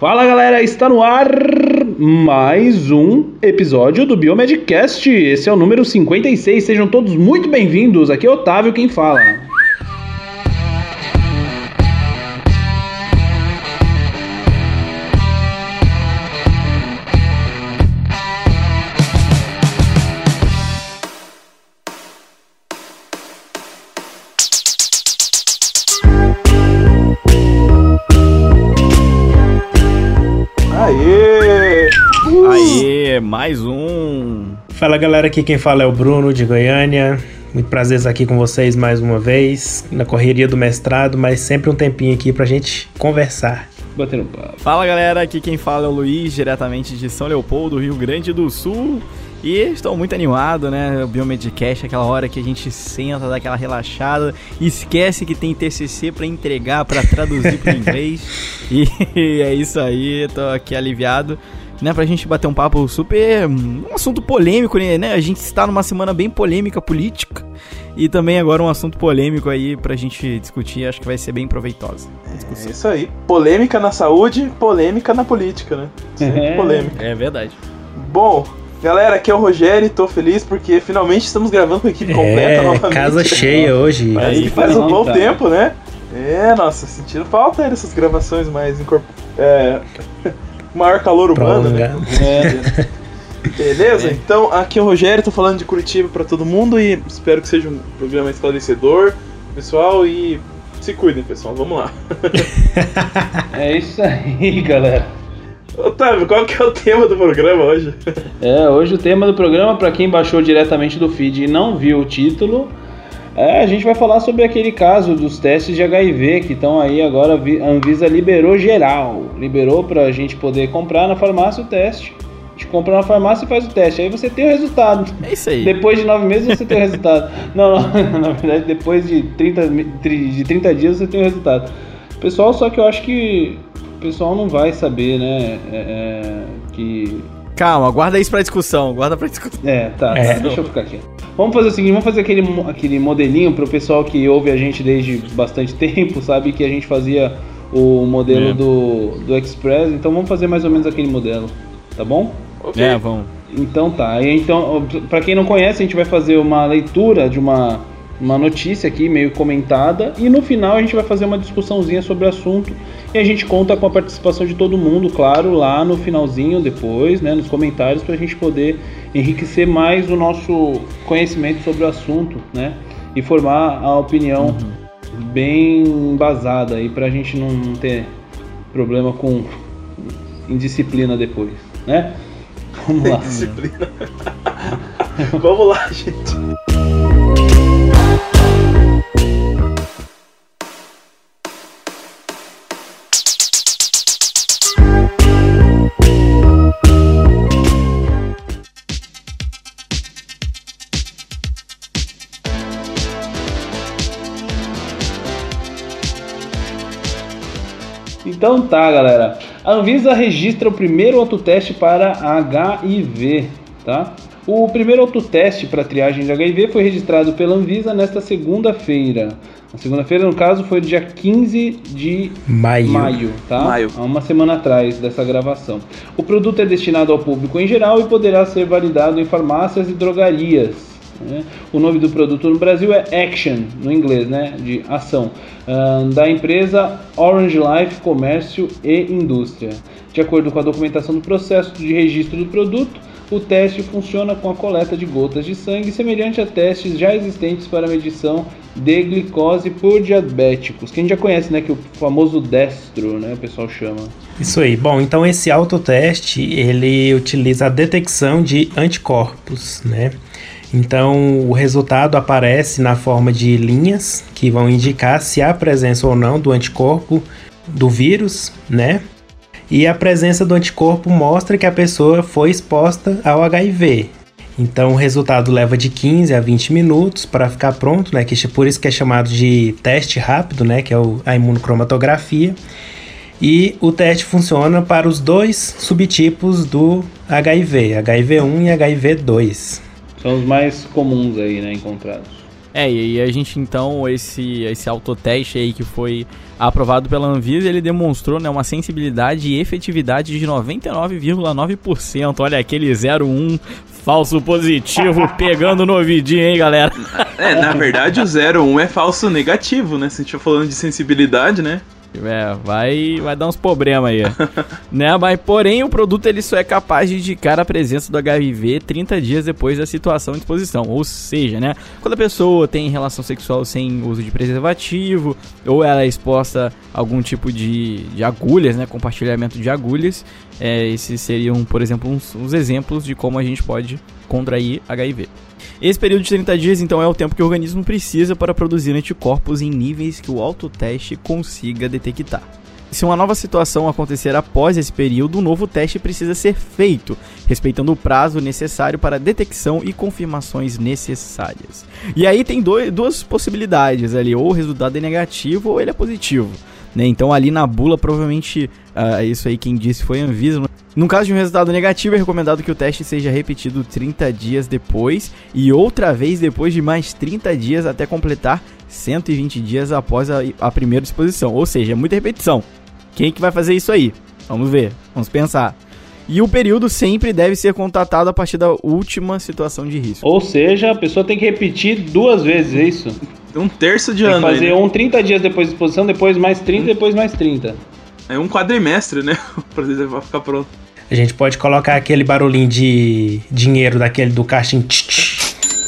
Fala galera, está no ar mais um episódio do Biomedcast. Esse é o número 56. Sejam todos muito bem-vindos. Aqui é Otávio quem fala. Mais um. Fala galera, aqui quem fala é o Bruno de Goiânia. Muito prazer estar aqui com vocês mais uma vez, na correria do mestrado, mas sempre um tempinho aqui pra gente conversar. Batendo papo. Fala galera, aqui quem fala é o Luiz, diretamente de São Leopoldo, Rio Grande do Sul. E estou muito animado, né? O Biomedcast, aquela hora que a gente senta, dá aquela relaxada, esquece que tem TCC para entregar, para traduzir para inglês. E é isso aí, tô aqui aliviado, né? Pra gente bater um papo super. um assunto polêmico, né? A gente está numa semana bem polêmica política. E também agora um assunto polêmico aí pra gente discutir, acho que vai ser bem proveitosa. É isso aí. Polêmica na saúde, polêmica na política, né? Sempre É. polêmica. É verdade. Bom, galera, aqui é o Rogério e tô feliz porque finalmente estamos gravando com a equipe completa É, novamente. casa cheia hoje. Aí faz um não, bom tá. tempo, né? É, nossa, sentindo falta aí dessas gravações mais incorpor... É... maior calor humano, né? É, Beleza? Então, aqui é o Rogério, tô falando de Curitiba pra todo mundo e espero que seja um programa esclarecedor, pessoal, e se cuidem, pessoal. Vamos lá. é isso aí, galera. Otávio, qual que é o tema do programa hoje? É, hoje o tema do programa, para quem baixou diretamente do feed e não viu o título, é, a gente vai falar sobre aquele caso dos testes de HIV que estão aí agora. A Anvisa liberou geral, liberou pra gente poder comprar na farmácia o teste. A gente compra na farmácia e faz o teste, aí você tem o resultado. É isso aí. Depois de nove meses você tem o resultado. Não, não, na verdade, depois de 30, mi- tri- de 30 dias você tem o resultado. Pessoal, só que eu acho que o pessoal não vai saber, né? é, é, que Calma, guarda isso pra discussão, guarda pra discussão. é, tá, tá, É. deixa eu ficar aqui. Vamos fazer o seguinte, vamos fazer aquele, aquele modelinho pro pessoal que ouve a gente desde bastante tempo, sabe que a gente fazia o modelo É. do, do Express, então vamos fazer mais ou menos aquele modelo, tá bom? Ok. É, vamos. Então tá, então, para quem não conhece, a gente vai fazer uma leitura de uma, uma notícia aqui, meio comentada, e no final a gente vai fazer uma discussãozinha sobre o assunto, e a gente conta com a participação de todo mundo, claro, lá no finalzinho depois, né, nos comentários, pra gente poder enriquecer mais o nosso conhecimento sobre o assunto, né, e formar a opinião bem embasada aí, pra gente não ter problema com indisciplina depois, né? Vamos lá. Disciplina. Vamos lá, gente. Então tá, galera. A Anvisa registra o primeiro autoteste para HIV, tá? O primeiro autoteste para triagem de HIV foi registrado pela Anvisa nesta segunda-feira. Na segunda-feira, no caso, foi dia 15 de Maio. maio, tá? Maio. Há uma semana atrás dessa gravação. O produto é destinado ao público em geral e poderá ser validado em farmácias e drogarias. Né? O nome do produto no Brasil é Action, no inglês, né? De ação, ahn, da empresa Orange Life Comércio e Indústria. De acordo com a documentação do processo de registro do produto, o teste funciona com a coleta de gotas de sangue, semelhante a testes já existentes para medição de glicose por diabéticos, que a gente já conhece, né? Que o famoso destro, né? O pessoal chama. Isso aí. Bom, então esse autoteste, ele utiliza a detecção de anticorpos, né? Então, o resultado aparece na forma de linhas que vão indicar se há presença ou não do anticorpo do vírus, né? E a presença do anticorpo mostra que a pessoa foi exposta ao HIV. Então, o resultado leva de 15 a 20 minutos para ficar pronto, né? Que é por isso que é chamado de teste rápido, né? Que é a imunocromatografia. E o teste funciona para os dois subtipos do HIV, HIV1 e HIV2. São os mais comuns aí, né? Encontrados. É, e a gente então, esse, esse autoteste aí que foi aprovado pela Anvisa, ele demonstrou né, uma sensibilidade e efetividade de 99,9%. Olha aquele 01 falso positivo pegando no ouvidinho, hein, galera? É, na verdade o 01 é falso negativo, né? Se a gente tá falando de sensibilidade, né? É, vai, vai dar uns problemas aí. né? Mas, porém, o produto ele só é capaz de indicar a presença do HIV 30 dias depois da situação de exposição. Ou seja, né? Quando a pessoa tem relação sexual sem uso de preservativo, ou ela é exposta a algum tipo de, de agulhas, né? Compartilhamento de agulhas. É, esses seriam, por exemplo, uns, uns exemplos de como a gente pode contrair HIV. Esse período de 30 dias, então, é o tempo que o organismo precisa para produzir anticorpos em níveis que o autoteste consiga detectar. Se uma nova situação acontecer após esse período, um novo teste precisa ser feito, respeitando o prazo necessário para detecção e confirmações necessárias. E aí tem dois, duas possibilidades ali, ou o resultado é negativo ou ele é positivo. Né? Então ali na bula, provavelmente, uh, isso aí quem disse foi a Anvisa, no caso de um resultado negativo, é recomendado que o teste seja repetido 30 dias depois e outra vez depois de mais 30 dias até completar 120 dias após a, a primeira exposição. Ou seja, é muita repetição. Quem que vai fazer isso aí? Vamos ver, vamos pensar. E o período sempre deve ser contatado a partir da última situação de risco. Ou seja, a pessoa tem que repetir duas vezes, é isso? Um terço de tem ano. fazer aí, né? um 30 dias depois da exposição, depois mais 30, depois mais 30. É um quadrimestre, né? pra ficar pronto. A gente pode colocar aquele barulhinho de dinheiro daquele do caixinho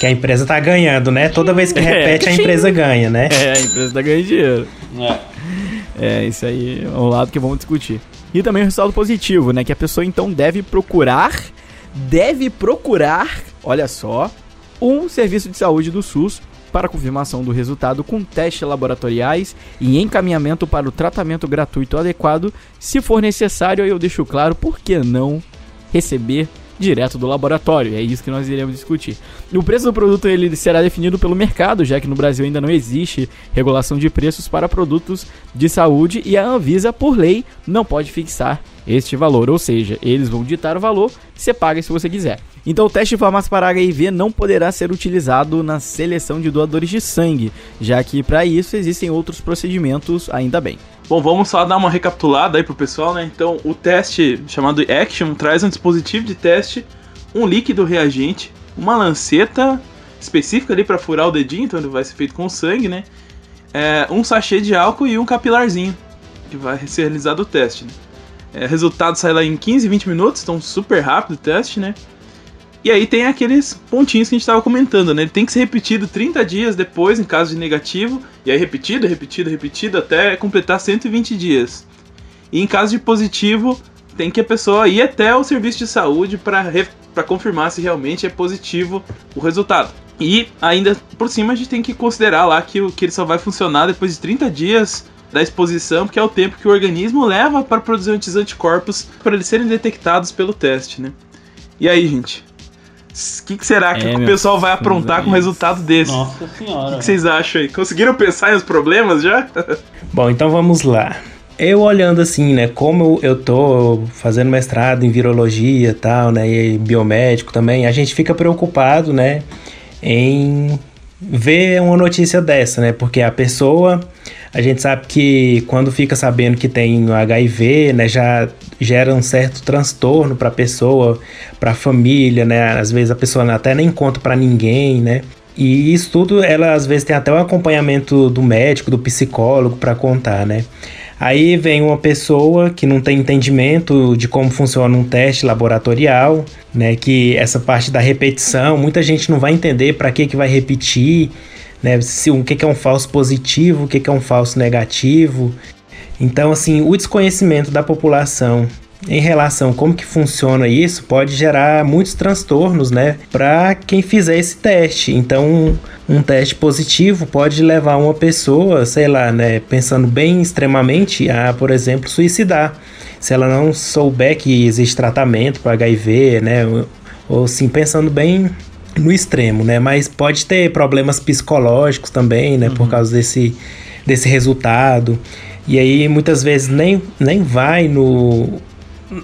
que a empresa tá ganhando, né? Toda vez que É. repete, a empresa ganha, né? É, a empresa tá ganhando dinheiro. É. É, isso aí é um lado que vamos discutir. E também o resultado positivo, né? Que a pessoa então deve procurar, deve procurar, olha só, um serviço de saúde do SUS para confirmação do resultado com testes laboratoriais e encaminhamento para o tratamento gratuito adequado. Se for necessário, eu deixo claro por que não receber direto do laboratório. É isso que nós iremos discutir. O preço do produto ele será definido pelo mercado, já que no Brasil ainda não existe regulação de preços para produtos de saúde e a Anvisa, por lei, não pode fixar este valor, ou seja, eles vão ditar o valor, você paga se você quiser. Então o teste de farmácia para HIV não poderá ser utilizado na seleção de doadores de sangue, já que para isso existem outros procedimentos, ainda bem. Bom, vamos só dar uma recapitulada aí pro pessoal, né? Então, o teste chamado Action traz um dispositivo de teste, um líquido reagente, uma lanceta específica ali para furar o dedinho, então ele vai ser feito com sangue, né? É, um sachê de álcool e um capilarzinho que vai ser realizado o teste. Né? É, resultado sai lá em 15, 20 minutos, então super rápido o teste, né? E aí tem aqueles pontinhos que a gente estava comentando, né? Ele tem que ser repetido 30 dias depois, em caso de negativo, e aí repetido, repetido, repetido, até completar 120 dias. E em caso de positivo, tem que a pessoa ir até o serviço de saúde para confirmar se realmente é positivo o resultado. E ainda por cima a gente tem que considerar lá que, que ele só vai funcionar depois de 30 dias da exposição, porque é o tempo que o organismo leva para produzir esses anticorpos para eles serem detectados pelo teste, né? E aí, gente? O que, que será que É, o pessoal vai aprontar com um isso. resultado desse? Nossa O senhora. que, que vocês acham aí? Conseguiram pensar em os problemas já? Bom, então vamos lá. Eu olhando assim, né, como eu tô fazendo mestrado em virologia e tal, né, e biomédico também, a gente fica preocupado, né, em ver uma notícia dessa, né, porque a pessoa, a gente sabe que quando fica sabendo que tem HIV, né, já gera um certo transtorno para a pessoa, para a família, né, às vezes a pessoa até nem conta para ninguém, né, e isso tudo, ela às vezes tem até um acompanhamento do médico, do psicólogo para contar, né? Aí vem uma pessoa que não tem entendimento de como funciona um teste laboratorial, né? Que essa parte da repetição, muita gente não vai entender para que, que vai repetir, né? Se, o que, é um falso positivo, o que, é um falso negativo. Então, assim, o desconhecimento da população em relação a como que funciona isso pode gerar muitos transtornos, né, para quem fizer esse teste. Então, um, um teste positivo pode levar uma pessoa, sei lá, né, pensando bem extremamente, a, por exemplo, suicidar. Se ela não souber que existe tratamento para HIV, né, ou, ou pensando bem no extremo, né, mas pode ter problemas psicológicos também, né, por causa desse, desse resultado. E aí muitas vezes nem, nem vai no,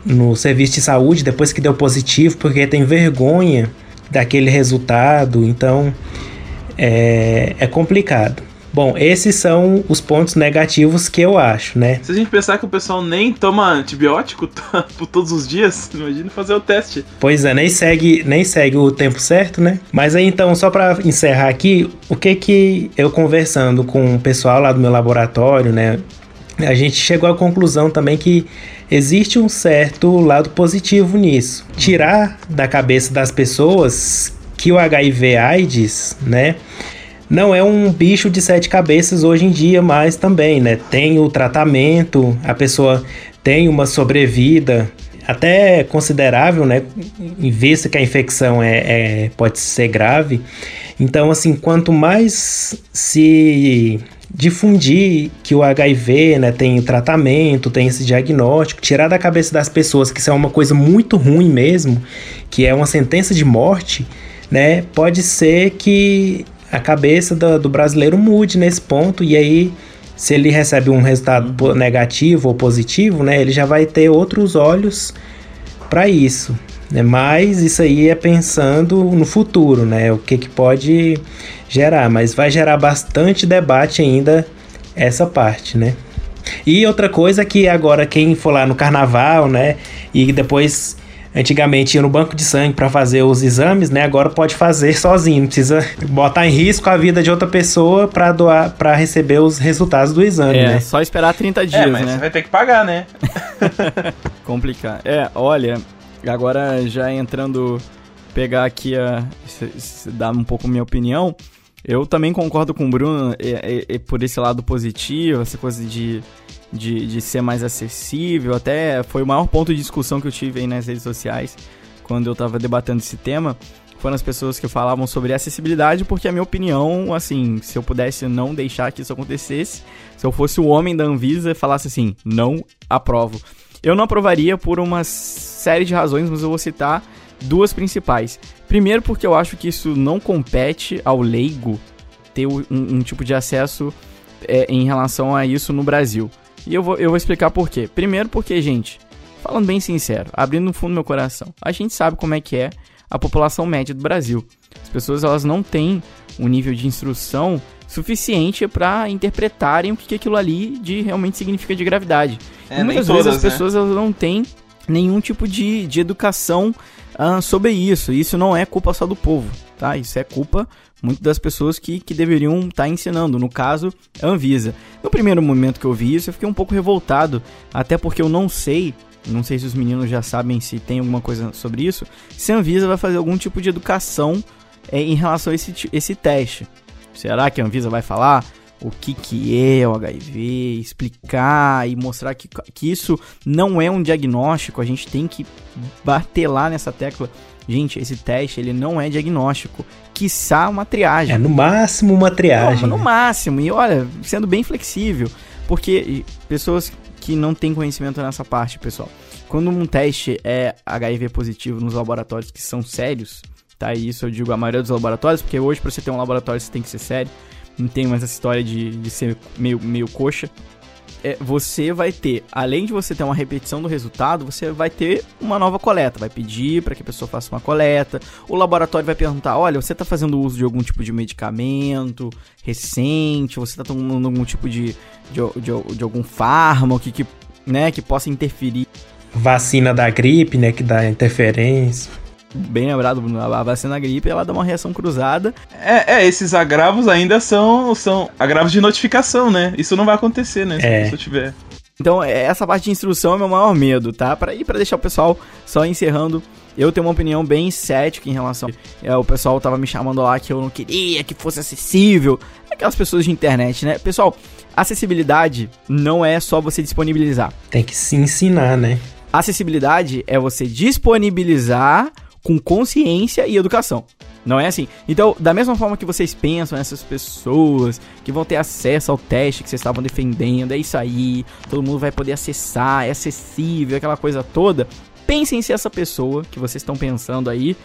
no serviço de saúde depois que deu positivo, porque tem vergonha daquele resultado. Então, é, é complicado. Bom, esses são os pontos negativos que eu acho, né? Se a gente pensar que o pessoal nem toma antibiótico por todos os dias, imagina fazer o teste. Pois é, nem segue, nem segue o tempo certo, né? Mas aí então, só para encerrar aqui, o que que eu conversando com o pessoal lá do meu laboratório, né? A gente chegou à conclusão também que existe um certo lado positivo nisso. Tirar da cabeça das pessoas que o HIV AIDS, né? Não é um bicho de sete cabeças hoje em dia mais também, né? Tem o tratamento, a pessoa tem uma sobrevida até considerável, né? Em vista que a infecção é, é pode ser grave. Então, assim, quanto mais se difundir que o HIV né, tem tratamento, tem esse diagnóstico, tirar da cabeça das pessoas que isso é uma coisa muito ruim mesmo, que é uma sentença de morte, né? Pode ser que a cabeça do, do brasileiro mude nesse ponto e aí se ele recebe um resultado negativo ou positivo, né, ele já vai ter outros olhos para isso. Né? Mas isso aí é pensando no futuro, né? O que, que pode gerar, mas vai gerar bastante debate ainda essa parte, né? E outra coisa que agora quem for lá no carnaval, né, e depois Antigamente ia no banco de sangue para fazer os exames, né? Agora pode fazer sozinho, não precisa botar em risco a vida de outra pessoa para doar, para receber os resultados do exame, é, né? só esperar 30 é, dias, é, mas né? você vai ter que pagar, né? Complicar. É, olha, agora já entrando pegar aqui a dar um pouco minha opinião, eu também concordo com o Bruno é, é, é, por esse lado positivo, essa coisa de de, de ser mais acessível. Até foi o maior ponto de discussão que eu tive aí nas redes sociais quando eu estava debatendo esse tema. Foram as pessoas que falavam sobre acessibilidade, porque a minha opinião, assim, se eu pudesse não deixar que isso acontecesse, se eu fosse o homem da Anvisa, falasse assim, não aprovo. Eu não aprovaria por uma série de razões, mas eu vou citar duas principais. Primeiro, porque eu acho que isso não compete ao leigo ter um, um tipo de acesso é, em relação a isso no Brasil. E eu vou, eu vou explicar por quê. Primeiro porque, gente, falando bem sincero, abrindo no fundo do meu coração, a gente sabe como é que é a população média do Brasil. As pessoas elas não têm um nível de instrução suficiente para interpretarem o que aquilo ali de realmente significa de gravidade. É, e muitas vezes as né? pessoas né? elas não têm nenhum tipo de, de educação uh, sobre isso. Isso não é culpa só do povo, tá? Isso é culpa muito das pessoas que, que deveriam estar tá ensinando, no caso, a Anvisa. No primeiro momento que eu vi isso, eu fiquei um pouco revoltado, até porque eu não sei, não sei se os meninos já sabem se tem alguma coisa sobre isso, se a Anvisa vai fazer algum tipo de educação é, em relação a esse, esse teste. Será que a Anvisa vai falar o que, que é o HIV, explicar e mostrar que, que isso não é um diagnóstico, a gente tem que bater lá nessa tecla Gente, esse teste ele não é diagnóstico, quiçá uma triagem. É no máximo uma triagem. Não, no máximo. E olha, sendo bem flexível, porque pessoas que não têm conhecimento nessa parte, pessoal. Quando um teste é HIV positivo nos laboratórios que são sérios, tá? E isso eu digo a maioria dos laboratórios, porque hoje para você ter um laboratório você tem que ser sério. Não tem mais essa história de, de ser meio, meio coxa é, você vai ter, além de você ter uma repetição do resultado, você vai ter uma nova coleta. Vai pedir para que a pessoa faça uma coleta. O laboratório vai perguntar: olha, você está fazendo uso de algum tipo de medicamento recente? Você está tomando algum tipo de, de, de, de algum fármaco que, que, né, que possa interferir? Vacina da gripe, né? Que dá interferência bem lembrado, a vacina gripe ela dá uma reação cruzada. É, é, esses agravos ainda são, são agravos de notificação, né? Isso não vai acontecer, né? Se é. a pessoa tiver. Então, é, essa parte de instrução é meu maior medo, tá? Para ir para deixar o pessoal só encerrando, eu tenho uma opinião bem cética em relação. É, o pessoal tava me chamando lá que eu não queria que fosse acessível. Aquelas pessoas de internet, né? Pessoal, acessibilidade não é só você disponibilizar. Tem que se ensinar, né? Acessibilidade é você disponibilizar com consciência e educação. Não é assim? Então, da mesma forma que vocês pensam nessas pessoas que vão ter acesso ao teste que vocês estavam defendendo, é isso aí, todo mundo vai poder acessar, é acessível, aquela coisa toda. Pensem se essa pessoa que vocês estão pensando aí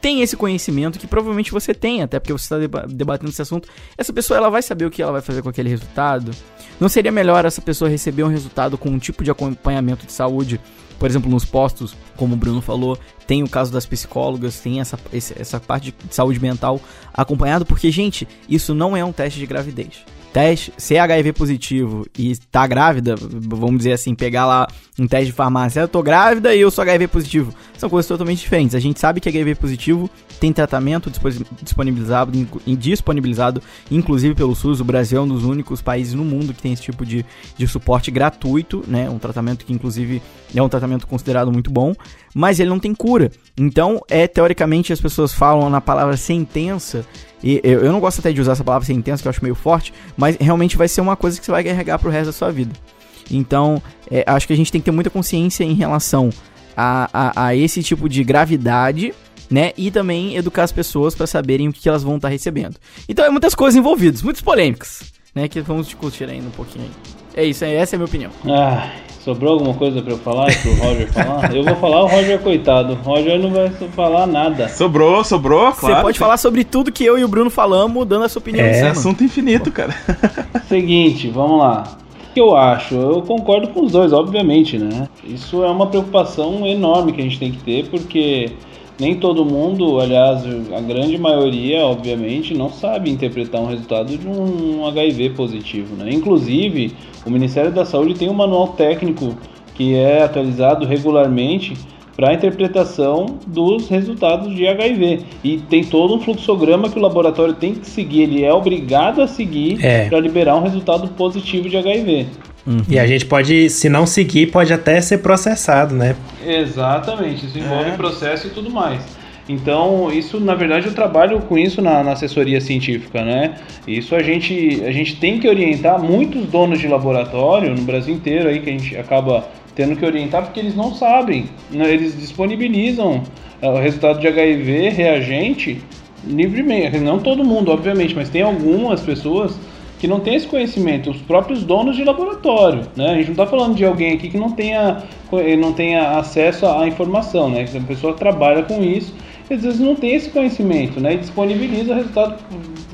tem esse conhecimento que provavelmente você tem, até porque você está debatendo esse assunto. Essa pessoa ela vai saber o que ela vai fazer com aquele resultado. Não seria melhor essa pessoa receber um resultado com um tipo de acompanhamento de saúde, por exemplo, nos postos, como o Bruno falou, tem o caso das psicólogas, tem essa, essa parte de saúde mental acompanhado, porque, gente, isso não é um teste de gravidez teste, ser HIV positivo e tá grávida, vamos dizer assim, pegar lá um teste de farmácia, eu tô grávida e eu sou HIV positivo, são coisas totalmente diferentes. A gente sabe que HIV positivo tem tratamento disponibilizado, disponibilizado inclusive pelo SUS. O Brasil é um dos únicos países no mundo que tem esse tipo de, de suporte gratuito, né? Um tratamento que, inclusive, é um tratamento considerado muito bom, mas ele não tem cura. Então, é teoricamente as pessoas falam na palavra sentença. E eu, eu não gosto até de usar essa palavra sentença, que eu acho meio forte, mas realmente vai ser uma coisa que você vai carregar pro resto da sua vida. Então, é, acho que a gente tem que ter muita consciência em relação a, a, a esse tipo de gravidade né? E também educar as pessoas para saberem o que, elas vão estar tá recebendo. Então é muitas coisas envolvidas, muitas polêmicas, né? Que vamos discutir ainda um pouquinho aí. É isso, essa é a minha opinião. Ah, sobrou alguma coisa para eu falar e pro Roger falar? Eu vou falar, o Roger coitado. O Roger não vai falar nada. Sobrou, sobrou, claro. Você pode falar sobre tudo que eu e o Bruno falamos, dando a sua opinião. É, assunto infinito, cara. Seguinte, vamos lá que eu acho? Eu concordo com os dois, obviamente, né? Isso é uma preocupação enorme que a gente tem que ter, porque nem todo mundo, aliás, a grande maioria, obviamente, não sabe interpretar um resultado de um HIV positivo. Né? Inclusive, o Ministério da Saúde tem um manual técnico que é atualizado regularmente para a interpretação dos resultados de HIV. E tem todo um fluxograma que o laboratório tem que seguir, ele é obrigado a seguir é. para liberar um resultado positivo de HIV. Uhum. E a gente pode, se não seguir, pode até ser processado, né? Exatamente, isso envolve é. processo e tudo mais. Então, isso, na verdade, eu trabalho com isso na, na, assessoria científica, né? Isso a gente, a gente tem que orientar muitos donos de laboratório no Brasil inteiro aí, que a gente acaba tendo que orientar, porque eles não sabem. Né? Eles disponibilizam uh, o resultado de HIV reagente livremente. Não todo mundo, obviamente, mas tem algumas pessoas que não tem esse conhecimento, os próprios donos de laboratório, né? A gente não está falando de alguém aqui que não tenha, não tenha acesso à informação, né? A pessoa trabalha com isso e às vezes não tem esse conhecimento, né? E disponibiliza o resultado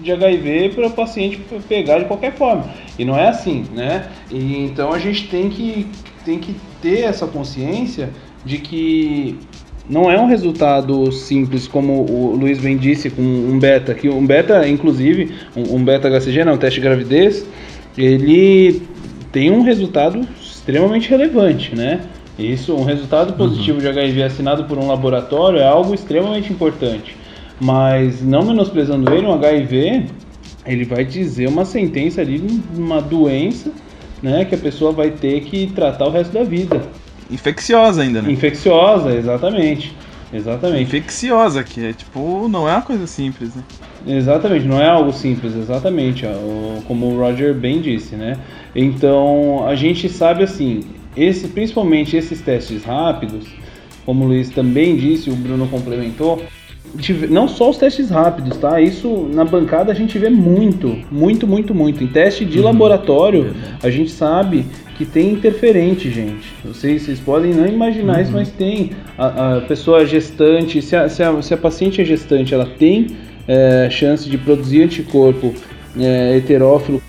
de HIV para o paciente pegar de qualquer forma. E não é assim, né? E, então a gente tem que, tem que ter essa consciência de que não é um resultado simples, como o Luiz bem disse, com um beta, que um beta, inclusive, um, beta HCG, não, um teste de gravidez, ele tem um resultado extremamente relevante, né? Isso, um resultado positivo uhum. de HIV assinado por um laboratório é algo extremamente importante. Mas não menosprezando ele, um HIV, ele vai dizer uma sentença ali de uma doença, né, que a pessoa vai ter que tratar o resto da vida. Infecciosa ainda, né? Infecciosa, exatamente. Exatamente. Infecciosa, que é tipo, não é uma coisa simples, né? Exatamente, não é algo simples, exatamente, como o Roger bem disse, né? Então, a gente sabe assim, esse, principalmente esses testes rápidos, como o Luiz também disse, o Bruno complementou, não só os testes rápidos, tá? Isso na bancada a gente vê muito, muito, muito, muito. Em teste de uhum. laboratório, a gente sabe que tem interferente, gente. Vocês, vocês podem não imaginar uhum. isso, mas tem. A, a pessoa gestante, se a, se, a, se a paciente é gestante, ela tem é, chance de produzir anticorpo é, heterófilo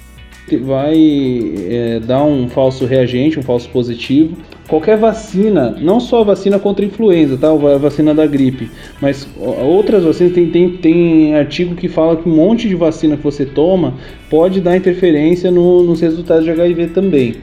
vai é, dar um falso reagente, um falso positivo. Qualquer vacina, não só a vacina contra a influenza, tá? A vacina da gripe, mas outras vacinas, tem, tem, tem artigo que fala que um monte de vacina que você toma pode dar interferência no, nos resultados de HIV também.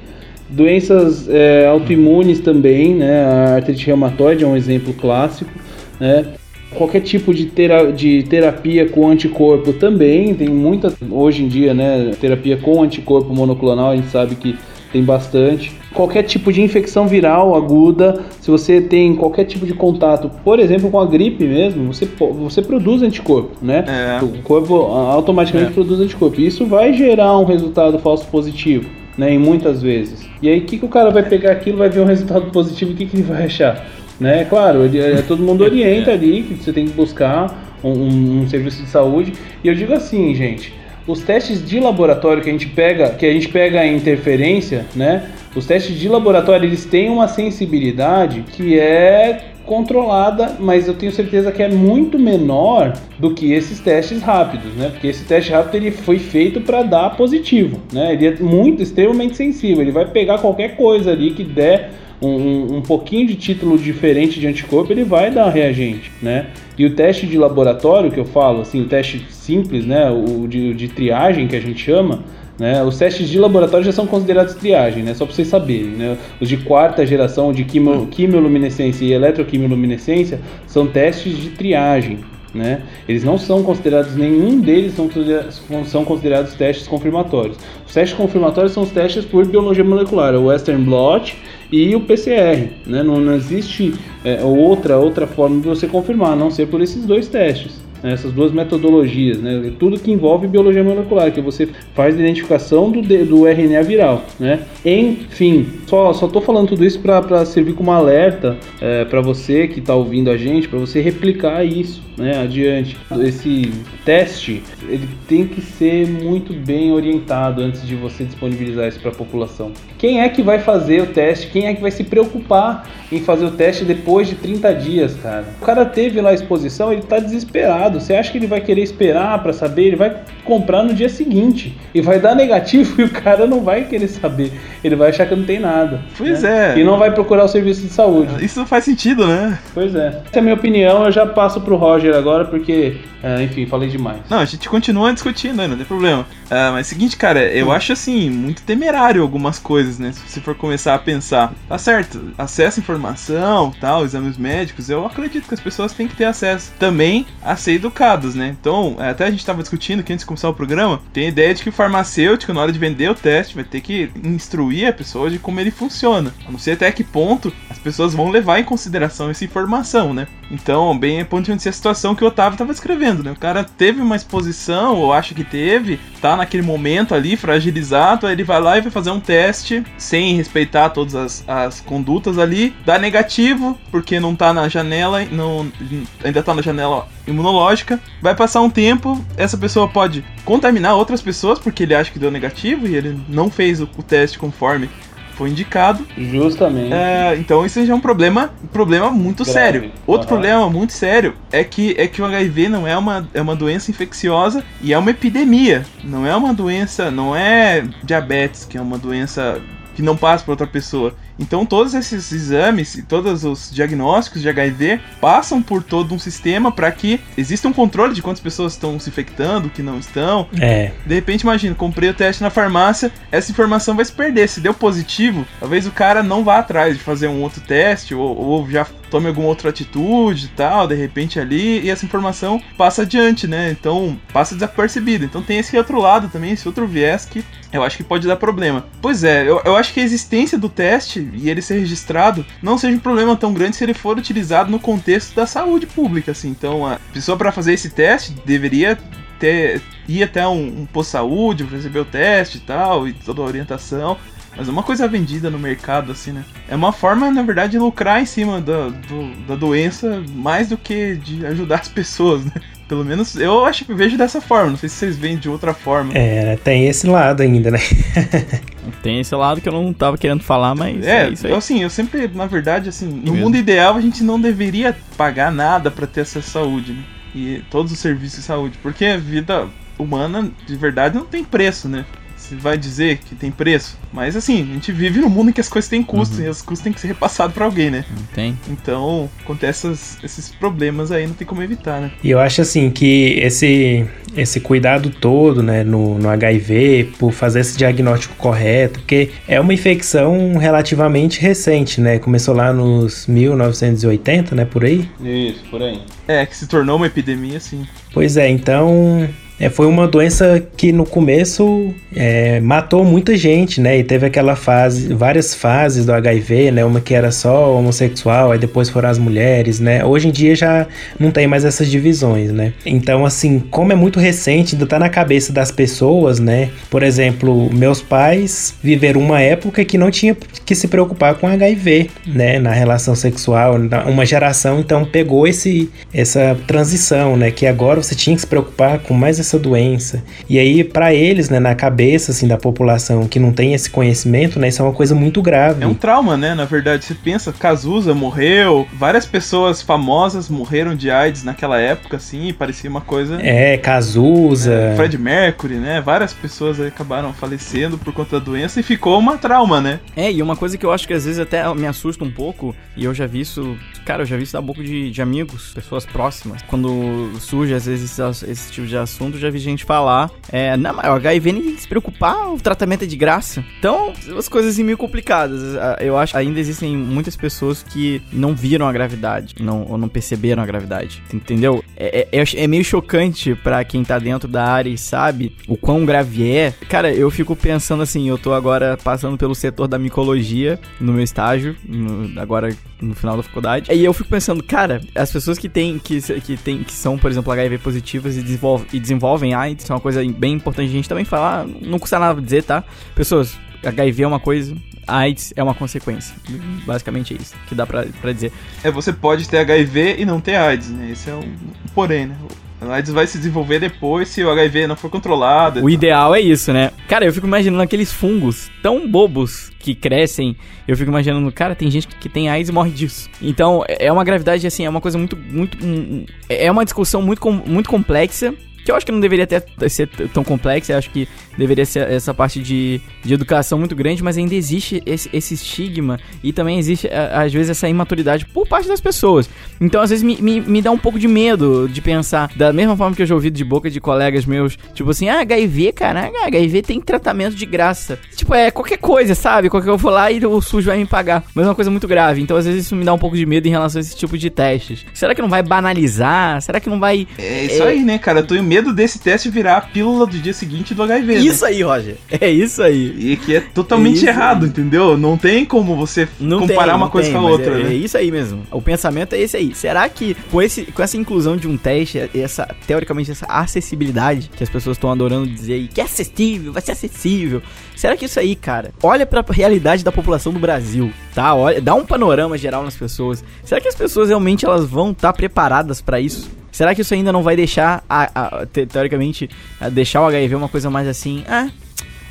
Doenças é, autoimunes também, né? A artrite reumatoide é um exemplo clássico, né? Qualquer tipo de, tera de terapia com anticorpo também, tem muita, hoje em dia, né, terapia com anticorpo monoclonal, a gente sabe que tem bastante. Qualquer tipo de infecção viral aguda, se você tem qualquer tipo de contato, por exemplo, com a gripe mesmo, você, você produz anticorpo, né? É. O corpo automaticamente é. produz anticorpo. Isso vai gerar um resultado falso positivo, né? Em muitas vezes. E aí, o que, que o cara vai pegar aquilo, vai ver um resultado positivo, o que, que ele vai achar? Né? Claro, é, todo mundo orienta ali que você tem que buscar um, um, um, serviço de saúde. E eu digo assim, gente, os testes de laboratório que a gente pega, que a gente pega a interferência, né? Os testes de laboratório eles têm uma sensibilidade que é controlada, mas eu tenho certeza que é muito menor do que esses testes rápidos, né? Porque esse teste rápido ele foi feito para dar positivo, né? Ele é muito extremamente sensível, ele vai pegar qualquer coisa ali que der um, um, pouquinho de título diferente de anticorpo, ele vai dar reagente, né? E o teste de laboratório que eu falo, assim, o teste simples, né? O de, de triagem que a gente chama, né? Os testes de laboratório já são considerados triagem, né? só para vocês saberem. Né? Os de quarta geração de quimio, quimioluminescência e eletroquimioluminescência são testes de triagem. Né? Eles não são considerados, nenhum deles são, são considerados testes confirmatórios. Os testes confirmatórios são os testes por biologia molecular, o Western blot e o PCR. Né? Não, não existe é, outra, outra forma de você confirmar, a não ser por esses dois testes né, essas duas metodologias, né, tudo que envolve biologia molecular, que você faz a identificação do, do RNA viral. Né. Enfim, só estou falando tudo isso para servir como alerta é, para você que está ouvindo a gente, para você replicar isso né, adiante. Esse teste ele tem que ser muito bem orientado antes de você disponibilizar isso para a população. Quem é que vai fazer o teste? Quem é que vai se preocupar em fazer o teste depois de 30 dias, cara? O cara teve lá a exposição, ele está desesperado. Você acha que ele vai querer esperar para saber? Ele vai comprar no dia seguinte e vai dar negativo e o cara não vai querer saber. Ele vai achar que não tem nada. Pois né? é. E não vai procurar o serviço de saúde. Isso não faz sentido, né? Pois é. Essa é a minha opinião. Eu já passo pro Roger agora porque, é, enfim, falei demais. Não, a gente continua discutindo não tem problema. Uh, mas seguinte, cara, eu hum. acho assim, muito temerário algumas coisas, né? Se você for começar a pensar, tá certo, acesso à informação, tal, exames médicos, eu acredito que as pessoas têm que ter acesso também a ser educados, né? Então, é, até a gente tava discutindo que antes de começar o programa, tem a ideia de que o farmacêutico, na hora de vender o teste, vai ter que instruir a pessoa de como ele funciona. A não sei até que ponto as pessoas vão levar em consideração essa informação, né? Então, bem, é ponto de a situação que o Otávio tava escrevendo, né? O cara teve uma exposição, ou acha que teve, tá naquele momento ali, fragilizado, aí ele vai lá e vai fazer um teste sem respeitar todas as, as condutas ali, dá negativo, porque não tá na janela, não, ainda tá na janela imunológica, vai passar um tempo, essa pessoa pode contaminar outras pessoas porque ele acha que deu negativo e ele não fez o, o teste conforme foi indicado. Justamente. É, então isso já é um problema, um problema muito Grave. sério. Outro uhum. problema muito sério é que, é que o HIV não é uma, é uma doença infecciosa e é uma epidemia. Não é uma doença, não é diabetes, que é uma doença que não passa para outra pessoa. Então todos esses exames e todos os diagnósticos de HIV passam por todo um sistema para que exista um controle de quantas pessoas estão se infectando, que não estão. É. De repente, imagina, comprei o teste na farmácia, essa informação vai se perder. Se deu positivo, talvez o cara não vá atrás de fazer um outro teste ou, ou já tome alguma outra atitude e tal, de repente ali, e essa informação passa adiante, né? Então passa desapercebida. Então tem esse outro lado também, esse outro viés que eu acho que pode dar problema. Pois é, eu, eu acho que a existência do teste e ele ser registrado não seja um problema tão grande se ele for utilizado no contexto da saúde pública, assim. Então, a pessoa para fazer esse teste deveria ter ir até um, um posto de saúde, receber o teste e tal, e toda a orientação. Mas é uma coisa vendida no mercado, assim, né? É uma forma, na verdade, de lucrar em cima da, do, da doença mais do que de ajudar as pessoas, né? Pelo menos eu acho que vejo dessa forma. Não sei se vocês veem de outra forma. É, tem esse lado ainda, né? tem esse lado que eu não tava querendo falar, mas é, é isso aí. Assim, eu sempre, na verdade, assim, no mundo ideal a gente não deveria pagar nada para ter essa saúde, né? E todos os serviços de saúde, porque a vida humana de verdade não tem preço, né? Se vai dizer que tem preço. Mas assim, a gente vive num mundo em que as coisas têm custo uhum. e as custos têm que ser repassados para alguém, né? Tem. Então, acontece esses problemas aí, não tem como evitar, né? E eu acho assim que esse, esse cuidado todo, né, no, no HIV, por fazer esse diagnóstico correto, porque é uma infecção relativamente recente, né? Começou lá nos 1980, né, por aí? Isso, por aí. É, que se tornou uma epidemia, sim. Pois é, então é, foi uma doença que no começo é, matou muita gente, né? E teve aquela fase, várias fases do HIV, né? Uma que era só homossexual, aí depois foram as mulheres, né? Hoje em dia já não tem mais essas divisões, né? Então, assim, como é muito recente, ainda tá na cabeça das pessoas, né? Por exemplo, meus pais viveram uma época que não tinha que se preocupar com HIV, né? Na relação sexual, uma geração então pegou esse essa transição, né? Que agora você tinha que se preocupar com mais essa doença. E aí, para eles, né, na cabeça assim, da população que não tem esse conhecimento, né, isso é uma coisa muito grave. É um trauma, né? Na verdade, você pensa, Cazuza morreu, várias pessoas famosas morreram de AIDS naquela época, assim, e parecia uma coisa. É, Cazuza. É, Fred Mercury, né? Várias pessoas acabaram falecendo por conta da doença e ficou uma trauma, né? É, e uma coisa que eu acho que às vezes até me assusta um pouco, e eu já vi isso, cara, eu já vi isso da boca de, de amigos, pessoas próximas. Quando surge às vezes esse, esse tipo de assunto, já vi gente falar, é, não, mas o HIV nem se preocupar, o tratamento é de graça. Então, as coisas assim meio complicadas. Eu acho que ainda existem muitas pessoas que não viram a gravidade, não, ou não perceberam a gravidade, entendeu? É, é, é meio chocante para quem tá dentro da área e sabe o quão grave é. Cara, eu fico pensando assim, eu tô agora passando pelo setor da micologia no meu estágio, no, agora no final da faculdade. E eu fico pensando, cara, as pessoas que têm, que, que, tem, que são, por exemplo, HIV positivas e, desenvolve, e desenvolvem AIDS, é uma coisa bem importante a gente também falar, não custa nada dizer, tá? Pessoas, HIV é uma coisa, AIDS é uma consequência. Basicamente é isso que dá pra, pra dizer. É, você pode ter HIV e não ter AIDS, né? Esse é um porém, né? A AIDS vai se desenvolver depois se o HIV não for controlado. O ideal é isso, né? Cara, eu fico imaginando aqueles fungos tão bobos que crescem. Eu fico imaginando, cara, tem gente que tem AIDS e morre disso. Então, é uma gravidade, assim, é uma coisa muito. muito é uma discussão muito, muito complexa que eu acho que não deveria ter, ser tão complexa, eu acho que deveria ser essa parte de, de educação muito grande, mas ainda existe esse, esse estigma e também existe, às vezes, essa imaturidade por parte das pessoas. Então, às vezes, me, me, me dá um pouco de medo de pensar, da mesma forma que eu já ouvi de boca de colegas meus, tipo assim, ah, HIV, cara, HIV tem tratamento de graça. Tipo, é qualquer coisa, sabe? Qualquer eu vou lá e o SUS vai me pagar. Mas é uma coisa muito grave. Então, às vezes, isso me dá um pouco de medo em relação a esse tipo de testes. Será que não vai banalizar? Será que não vai. É isso é... aí, né, cara? Eu tô medo desse teste virar a pílula do dia seguinte do HIV. Né? Isso né? aí, Roger. É isso aí. E que é totalmente errado, aí. entendeu? Não tem como você não comparar tem, uma coisa tem, com a outra. É, né? é, isso aí mesmo. O pensamento é esse aí. Será que com, esse, com essa inclusão de um teste, essa, teoricamente, essa acessibilidade que as pessoas estão adorando dizer aí, que é acessível, vai ser acessível. Será que isso aí, cara, olha pra realidade da população do Brasil, tá? Olha, dá um panorama geral nas pessoas. Será que as pessoas realmente elas vão estar tá preparadas para isso? Será que isso ainda não vai deixar, a, a, teoricamente, a deixar o HIV uma coisa mais assim? Ah,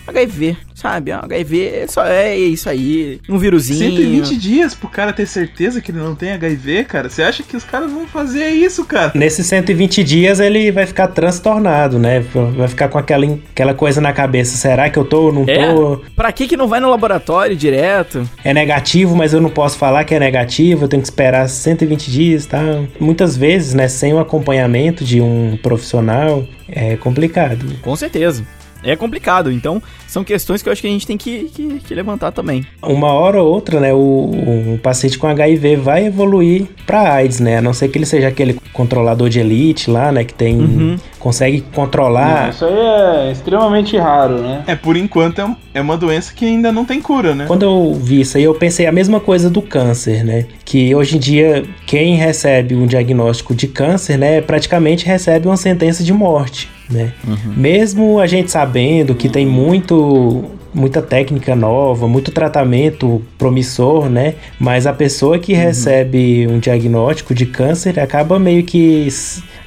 HIV, sabe? HIV é só é isso aí, um vírusinho. 120 dias pro cara ter certeza que ele não tem HIV, cara. Você acha que os caras vão fazer isso, cara? Nesses 120 dias ele vai ficar transtornado, né? Vai ficar com aquela, aquela coisa na cabeça. Será que eu tô ou não é? tô? Pra que que não vai no laboratório direto? É negativo, mas eu não posso falar que é negativo, eu tenho que esperar 120 dias, tá? Muitas vezes, né, sem o acompanhamento de um profissional, é complicado. Com certeza é complicado. Então, são questões que eu acho que a gente tem que, que, que levantar também. Uma hora ou outra, né, o, o paciente com HIV vai evoluir para AIDS, né? A não ser que ele seja aquele controlador de elite lá, né, que tem uhum. consegue controlar. Não, isso aí é extremamente raro, né? É, por enquanto é, é uma doença que ainda não tem cura, né? Quando eu vi isso aí, eu pensei a mesma coisa do câncer, né? Que hoje em dia quem recebe um diagnóstico de câncer, né, praticamente recebe uma sentença de morte né? Uhum. Mesmo a gente sabendo que tem muito muita técnica nova, muito tratamento promissor, né? Mas a pessoa que uhum. recebe um diagnóstico de câncer acaba meio que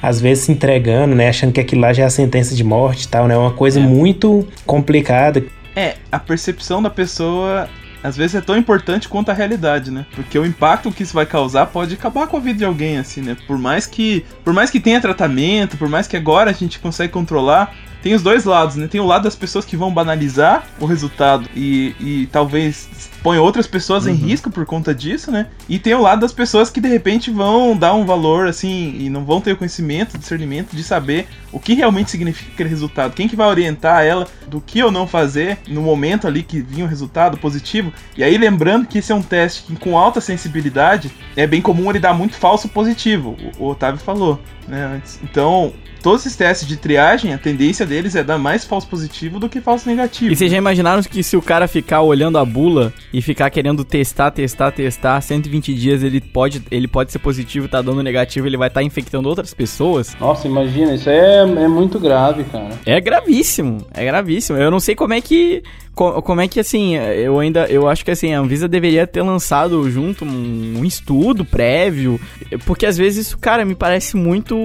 às vezes se entregando, né? Achando que aquilo lá já é a sentença de morte e tal, né? É uma coisa é. muito complicada. É, a percepção da pessoa às vezes é tão importante quanto a realidade, né? Porque o impacto que isso vai causar pode acabar com a vida de alguém, assim, né? Por mais que, por mais que tenha tratamento, por mais que agora a gente consiga controlar, tem os dois lados, né? Tem o lado das pessoas que vão banalizar o resultado e, e talvez põe outras pessoas uhum. em risco por conta disso, né? E tem o lado das pessoas que de repente vão dar um valor assim e não vão ter o conhecimento, discernimento de saber o que realmente significa aquele resultado. Quem que vai orientar ela do que ou não fazer no momento ali que vinha o resultado positivo. E aí lembrando que esse é um teste que com alta sensibilidade é bem comum ele dar muito falso positivo. O, o Otávio falou, né, antes. Então, todos esses testes de triagem, a tendência deles é dar mais falso positivo do que falso negativo. E vocês já imaginaram que se o cara ficar olhando a bula e ficar querendo testar, testar, testar, 120 dias ele pode, ele pode ser positivo, tá dando negativo, ele vai estar tá infectando outras pessoas? Nossa, imagina, isso é, é muito grave, cara. É gravíssimo, é gravíssimo. Eu não sei como é que co como é que assim, eu ainda, eu acho que assim, a Anvisa deveria ter lançado junto um, um estudo prévio, porque às vezes isso, cara, me parece muito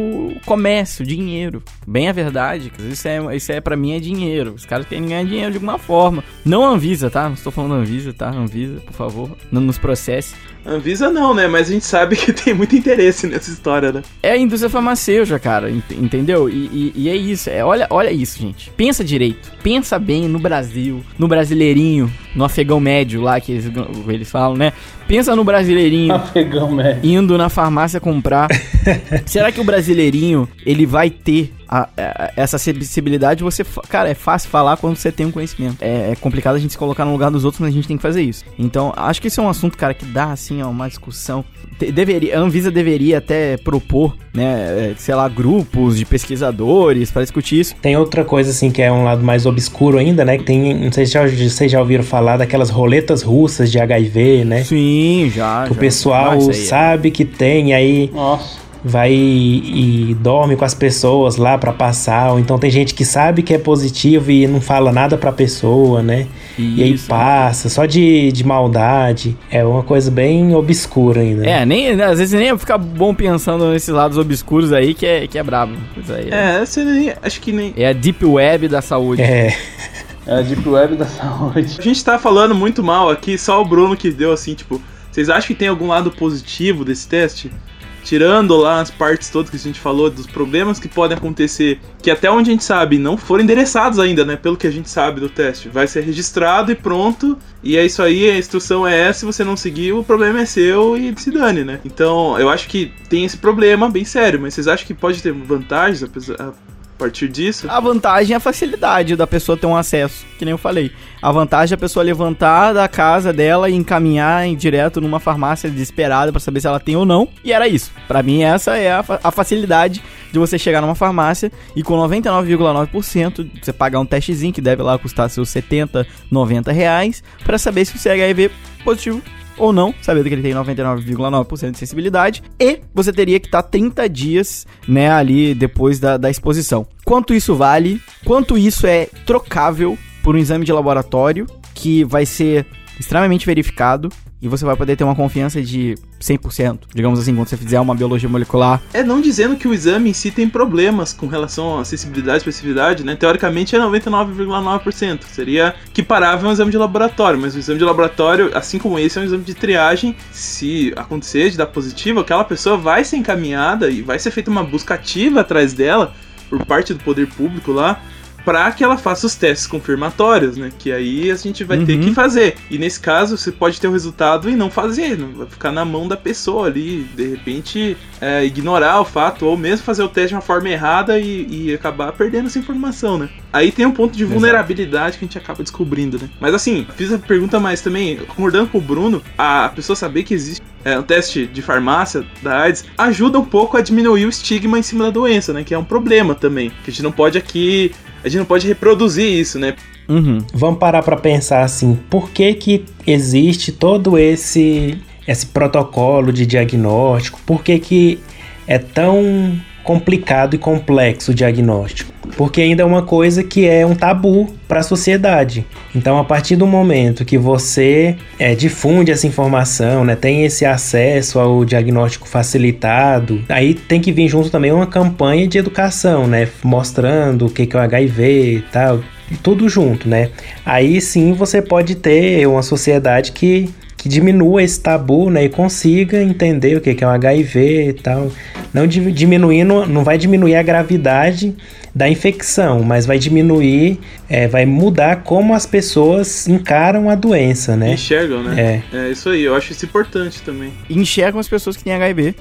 comércio, dinheiro. Bem a verdade, isso é, isso é para mim é dinheiro. Os caras querem ganhar dinheiro de alguma forma. Não Anvisa, tá? Não estou falando Anvisa, tá? Anvisa, por favor, não nos processe. Anvisa não, né? Mas a gente sabe que tem muito interesse nessa história, né? É a indústria farmacêutica, cara, entendeu? E, e, e, é isso, é, olha, olha isso, gente. Pensa direito, pensa bem no Brasil, no brasileirinho, no afegão médio lá que eles, eles falam, né? Pensa no brasileirinho afegão médio. indo na farmácia comprar. Será que o brasileirinho, ele vai ter a, a, essa sensibilidade, você. Cara, é fácil falar quando você tem um conhecimento. É, é, complicado a gente se colocar no lugar dos outros, mas a gente tem que fazer isso. Então, acho que esse é um assunto, cara, que dá, assim, ó, uma discussão. Deveria, a Anvisa deveria até propor, né, é, sei lá, grupos de pesquisadores para discutir isso. Tem outra coisa, assim, que é um lado mais obscuro ainda, né? Que tem. Não sei se já, vocês já ouviram falar daquelas roletas russas de HIV, né? Sim, já. Que já, o pessoal é. sabe que tem, aí. Nossa vai e, dorme com as pessoas lá para passar, ou então tem gente que sabe que é positivo e não fala nada pra pessoa, né? Isso. E aí passa, só de, de maldade. É uma coisa bem obscura ainda. É, nem, às vezes nem fica bom pensando nesses lados obscuros aí que é, que é brabo. Isso aí é, é você nem, acho que nem. É a Deep Web da saúde. É. É a Deep Web da saúde. A gente tá falando muito mal aqui, só o Bruno que deu assim, tipo, vocês acham que tem algum lado positivo desse teste? tirando lá as partes todas que a gente falou, dos problemas que podem acontecer, que até onde a gente sabe não foram endereçados ainda, né? Pelo que a gente sabe do teste. Vai ser registrado e pronto. E é isso aí, a instrução é essa, se você não seguir, o problema é seu e se dane, né? Então, eu acho que tem esse problema bem sério, mas vocês acham que pode ter vantagens, apesar a partir disso? A vantagem é a facilidade da pessoa ter um acesso, que nem eu falei. A vantagem é a pessoa levantar da casa dela e encaminhar em direto numa farmácia desesperada para saber se ela tem ou não. E era isso. Para mim, essa é a, a, facilidade de você chegar numa farmácia e com 99,9% você pagar um testezinho que deve lá custar seus 70, 90 reais para saber se você é HIV positivo ou não, sabendo que ele tem 99,9% de sensibilidade, e você teria que estar tá 30 dias, né, ali depois da, da exposição. Quanto isso vale? Quanto isso é trocável por um exame de laboratório que vai ser extremamente verificado e você vai poder ter uma confiança de 100%, digamos assim, quando você fizer uma biologia molecular. É não dizendo que o exame em si tem problemas com relação à acessibilidade e especificidade, né? Teoricamente é 99,9%. Seria que parava um exame de laboratório, mas o exame de laboratório, assim como esse, é um exame de triagem. Se acontecer de dar positivo, aquela pessoa vai ser encaminhada e vai ser feita uma busca ativa atrás dela por parte do poder público lá para que ela faça os testes confirmatórios, né? Que aí a gente vai uhum. ter que fazer. E nesse caso, você pode ter o resultado e não fazer, não vai ficar na mão da pessoa ali, de repente é, ignorar o fato, ou mesmo fazer o teste de uma forma errada e, e, acabar perdendo essa informação, né? Aí tem um ponto de vulnerabilidade Exato. que a gente acaba descobrindo, né? Mas assim, fiz a pergunta mais também, concordando com o Bruno, a pessoa saber que existe é, um teste de farmácia da AIDS ajuda um pouco a diminuir o estigma em cima da doença, né? Que é um problema também. Que a gente não pode aqui a gente não pode reproduzir isso, né? Uhum. Vamos parar para pensar assim, por que que existe todo esse esse protocolo de diagnóstico? Por que que é tão complicado e complexo o diagnóstico? Porque ainda é uma coisa que é um tabu para a sociedade. Então, a partir do momento que você é, difunde essa informação, né, tem esse acesso ao diagnóstico facilitado, aí tem que vir junto também uma campanha de educação, né, mostrando o que é o HIV e tal, tudo junto, né? Aí sim você pode ter uma sociedade que que diminua esse tabu, né, e consiga entender o que é o HIV e tal. Não diminuindo, não vai diminuir a gravidade da infecção, mas vai diminuir, é, vai mudar como as pessoas encaram a doença, né? Enxergam, né? É. é isso aí, eu acho isso importante também. Enxergam as pessoas que têm HIV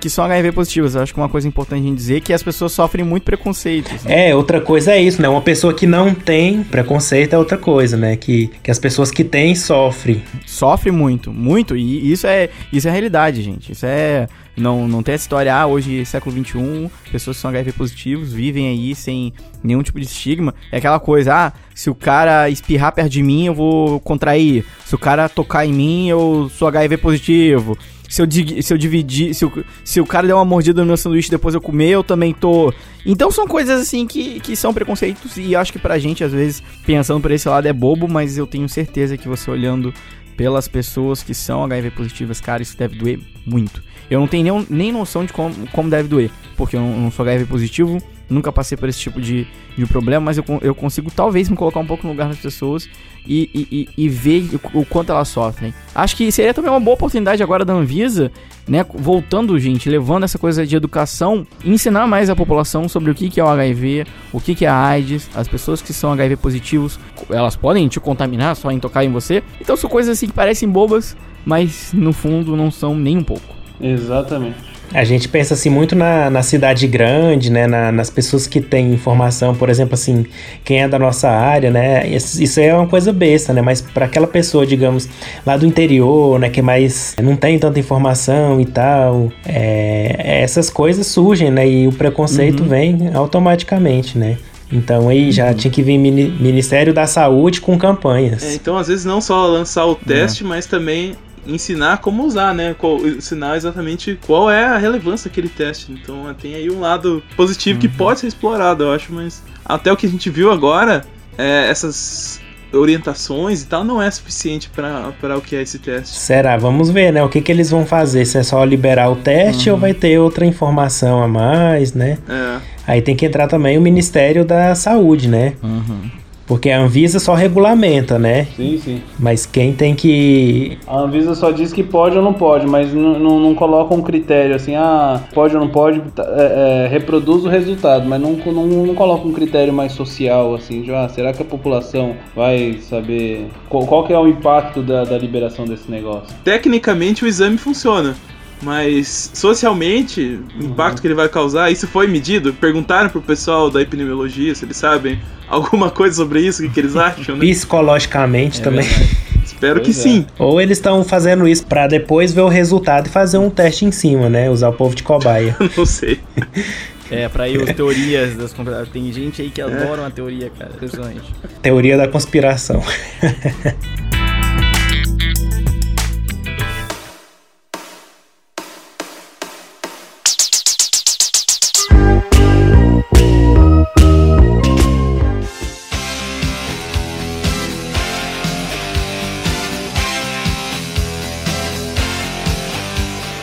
que são HIV positivas. Eu acho que uma coisa importante a gente dizer é que as pessoas sofrem muito preconceito. Né? É, outra coisa é isso, né? Uma pessoa que não tem preconceito é outra coisa, né? Que, que as pessoas que têm sofrem. Sofre muito, muito. E isso é, isso é realidade, gente. Isso é. Não, não tem essa história, ah, hoje, século XXI, pessoas que são HIV positivos vivem aí sem nenhum tipo de estigma. É aquela coisa, ah, se o cara espirrar perto de mim, eu vou contrair. Se o cara tocar em mim, eu sou HIV positivo. Se eu, se eu dividir, se, o- se o cara der uma mordida no meu sanduíche depois eu comer, eu também tô. Então são coisas assim que, que são preconceitos e acho que pra gente, às vezes, pensando por esse lado é bobo, mas eu tenho certeza que você olhando pelas pessoas que são HIV positivas, cara, isso deve doer muito. Eu não tenho nem, nem noção de como, como deve doer, porque eu não, sou HIV positivo, nunca passei por esse tipo de, de problema, mas eu, eu consigo talvez me colocar um pouco no lugar das pessoas e, e, e, e ver o, o quanto elas sofrem. Acho que seria também uma boa oportunidade agora da Anvisa, né, voltando, gente, levando essa coisa de educação, ensinar mais a população sobre o que, que é o HIV, o que, que é a AIDS, as pessoas que são HIV positivos, elas podem te contaminar só em tocar em você. Então são coisas assim que parecem bobas, mas no fundo não são nem um pouco. Exatamente. A gente pensa assim muito na, na cidade grande, né? na- nas pessoas que têm informação, por exemplo, assim, quem é da nossa área, né? Isso, isso é uma coisa besta, né? Mas para aquela pessoa, digamos, lá do interior, né? Que mais não tem tanta informação e tal, é, essas coisas surgem, né? E o preconceito vem automaticamente, né? Então aí já tinha que vir mini- Ministério da Saúde com campanhas. É, então, às vezes, não só lançar o teste, mas também ensinar como usar, né? Qual- ensinar exatamente qual é a relevância daquele teste. Então, tem aí um lado positivo que pode ser explorado, eu acho, mas até o que a gente viu agora, é, essas orientações e tal, não é suficiente para o que é esse teste. Será? Vamos ver, né? O que, que eles vão fazer? Se é só liberar o teste ou vai ter outra informação a mais, né? É, Aí tem que entrar também o Ministério da Saúde, né? Porque a Anvisa só regulamenta, né? Sim, sim. Mas quem tem que. A Anvisa só diz que pode ou não pode, mas não, não, não coloca um critério assim, ah, pode ou não pode, tá, é, é, reproduz o resultado, mas não, não, não coloca um critério mais social, assim, de, ah, será que a população vai saber qual, qual que é o impacto da, da liberação desse negócio? tecnicamente o exame funciona. Mas socialmente, o impacto que ele vai causar, isso foi medido? Perguntaram pro pessoal da epidemiologia se eles sabem alguma coisa sobre isso, o que, que eles acham, né? Psicologicamente também. Espero que Pois é. sim. Ou eles estão fazendo isso pra depois ver o resultado e fazer um teste em cima, né? Usar o povo de cobaia. Não sei. É, pra ir as teorias das conspirações. Tem gente aí que adora uma teoria, cara. Impressionante. Teoria da conspiração.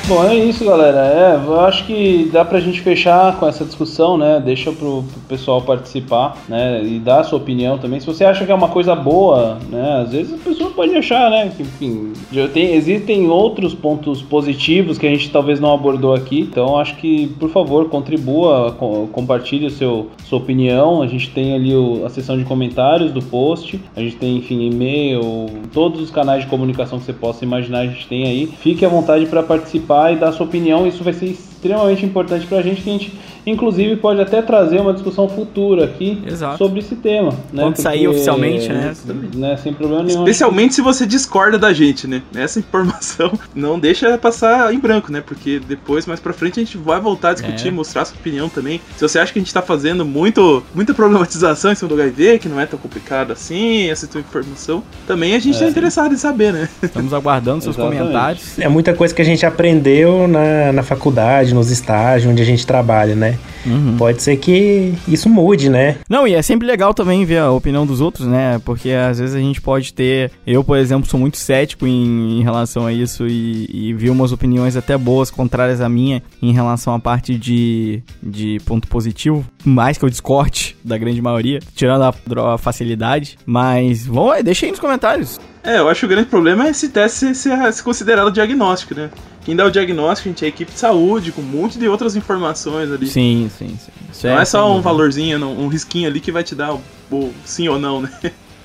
Bom, é isso, galera. É, eu acho que dá pra gente fechar com essa discussão, né? Deixa pro, pessoal participar, né? E dar a sua opinião também. Se você acha que é uma coisa boa, né? Às vezes a pessoa pode achar, né? Que, enfim, tem, existem outros pontos positivos que a gente talvez não abordou aqui. Então, acho que, por favor, contribua, co- compartilhe seu, sua opinião. A gente tem ali o- a seção de comentários do post. A gente tem, enfim, e-mail, todos os canais de comunicação que você possa imaginar, a gente tem aí. Fique à vontade para participar e dar sua opinião. Isso vai ser extremamente importante para a gente, que a gente, inclusive, pode até trazer uma discussão futura aqui Exato. sobre esse tema. Né? Quando sair oficialmente, né? né? Sem problema nenhum. Especialmente se você discorda da gente, né? Essa informação não deixa passar em branco, né? Porque depois, mais pra frente, a gente vai voltar a discutir, É. mostrar sua opinião também. Se você acha que a gente tá fazendo muito, muita problematização em cima do HIV, que não é tão complicado assim, essa tua informação, também a gente tá interessado em saber, né? Estamos aguardando seus Exatamente. comentários. É muita coisa que a gente aprendeu na, na faculdade, nos estágios onde a gente trabalha, né? Uhum. Pode ser que isso mude, né? Não, e é sempre legal também ver a opinião dos outros, né? Porque às vezes a gente pode ter. Eu, por exemplo, sou muito cético em, em relação a isso e, e vi umas opiniões até boas, contrárias à minha, em relação à parte de, de ponto positivo. Mais que eu discorde da grande maioria, tirando a, a facilidade. Mas, vamos aí, deixa aí nos comentários. É, eu acho que o grande problema é esse teste ser, ser, ser considerado diagnóstico, né? Quem dá o diagnóstico, a gente é a equipe de saúde, com um monte de outras informações ali. Sim, sim, sim. Isso não é, só sem um valorzinho, um risquinho ali que vai te dar o, o sim ou não, né?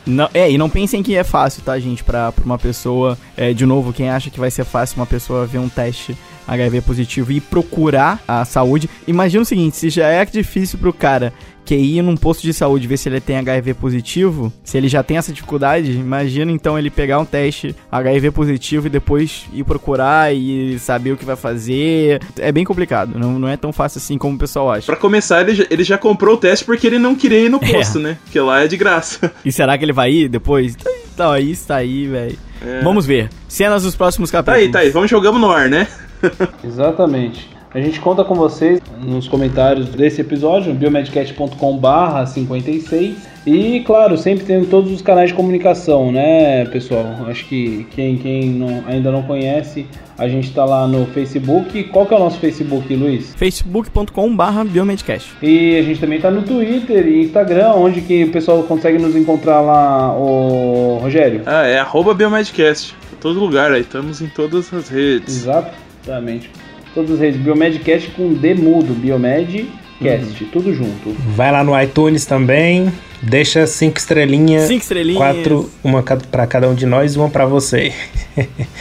Não, é, e não pensem que é fácil, tá, gente? Pra, pra uma pessoa, é, de novo, quem acha que vai ser fácil uma pessoa ver um teste HIV positivo e procurar a saúde. Imagina o seguinte: se já é difícil pro cara que ir num posto de saúde ver se ele tem HIV positivo, se ele já tem essa dificuldade, imagina então ele pegar um teste HIV positivo e depois ir procurar e saber o que vai fazer. É bem complicado, não, não é tão fácil assim como o pessoal acha. Pra começar, ele já, ele já comprou o teste porque ele não queria ir no É. posto, né? Porque lá é de graça. E será que ele vai ir depois? Então, aí está aí, velho. É. Vamos ver. Cenas dos próximos capítulos. Tá aí, tá aí. Vamos jogamos no ar, né? Exatamente. A gente conta com vocês nos comentários desse episódio, biomedcast.com/barra 56. E, claro, sempre tem todos os canais de comunicação, né, pessoal? Acho que quem, quem não, ainda não conhece, a gente está lá no Facebook. Qual que é o nosso Facebook, Luiz? facebook.com.br biomedcast. E a gente também está no Twitter e Instagram, onde que o pessoal consegue nos encontrar lá, o Rogério? Ah, é arroba biomedcast. Todo lugar aí, estamos em todas as redes. Exatamente. Todas as redes. Biomedcast com D mudo, Biomed Cast, uhum. tudo junto. Vai lá no iTunes também, deixa cinco estrelinhas. Cinco estrelinhas. Quatro, uma para cada um de nós e uma para você.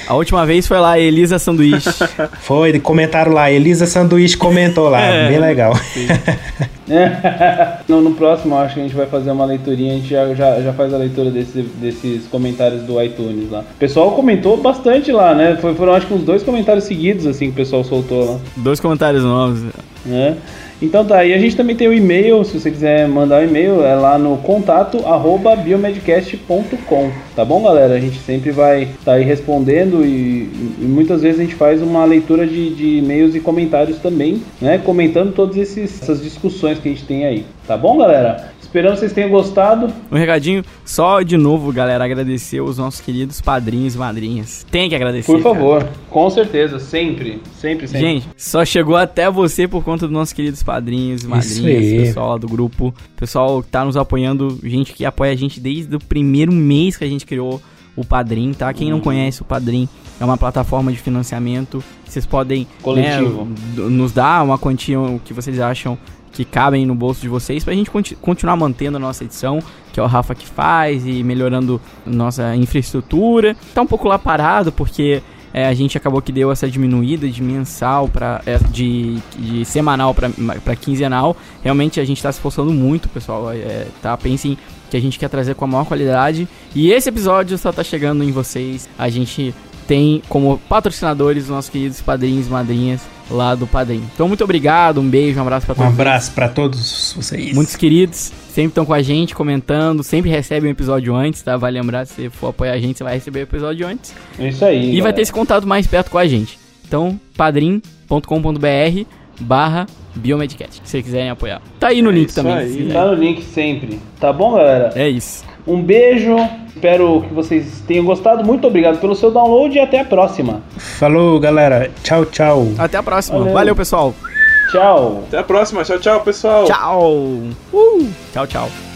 A última vez foi lá, Elisa Sanduíche. foi, comentaram lá, Elisa Sanduíche comentou lá, é, bem legal. no, no, próximo, acho que a gente vai fazer uma leiturinha, a gente já, já, já faz a leitura desse, desses comentários do iTunes lá. O pessoal comentou bastante lá, né? Foi, foram acho que uns dois comentários seguidos, assim, que o pessoal soltou lá. Dois comentários novos. É. Então tá, e a gente também tem o e-mail, se você quiser mandar o um e-mail, é lá no contato arroba biomedcast.com, tá bom galera? A gente sempre vai estar tá aí respondendo e, e, muitas vezes a gente faz uma leitura de, de e-mails e comentários também, né? Comentando todas essas discussões que a gente tem aí, tá bom galera? Esperamos que vocês tenham gostado. Um recadinho, só de novo, galera, agradecer os nossos queridos padrinhos e madrinhas. Tem que agradecer. Por favor, cara. com certeza, sempre, sempre, sempre. Gente, só chegou até você por conta dos nossos queridos padrinhos e madrinhas, pessoal lá do grupo, pessoal que tá nos apoiando, gente que apoia a gente desde o primeiro mês que a gente criou o Padrim, tá? Quem não uhum. conhece o Padrim, é uma plataforma de financiamento. Vocês podem né, nos dar uma quantia que vocês acham que cabem no bolso de vocês pra gente continu continuar mantendo a nossa edição, que é o Rafa que faz e melhorando nossa infraestrutura. Tá um pouco lá parado porque é, a gente acabou que deu essa diminuída de mensal para é, de, de, semanal para quinzenal. Realmente a gente está se esforçando muito, pessoal. É, tá? Pensem que a gente quer trazer com a maior qualidade. E esse episódio só tá chegando em vocês. A gente tem como patrocinadores os nossos queridos padrinhos madrinhas lá do Padrim. Então, muito obrigado, um beijo, um abraço para todos. Um abraço para todos vocês. Muitos queridos, sempre estão com a gente, comentando, sempre recebem um episódio antes, tá? Vai lembrar, se você for apoiar a gente, você vai receber o episódio antes. É isso aí. E galera. vai ter esse contato mais perto com a gente. Então, padrim.com.br barra Biomedcat, se vocês quiserem apoiar. Tá aí no é link também. Aí. Tá no link sempre. Tá bom, galera? É isso. Um beijo, espero que vocês tenham gostado. Muito obrigado pelo seu download e até a próxima. Falou, galera. Tchau, tchau. Até a próxima. Valeu, Valeu pessoal. Tchau. Até a próxima. Tchau, tchau, pessoal. Tchau. Uh. Tchau, tchau.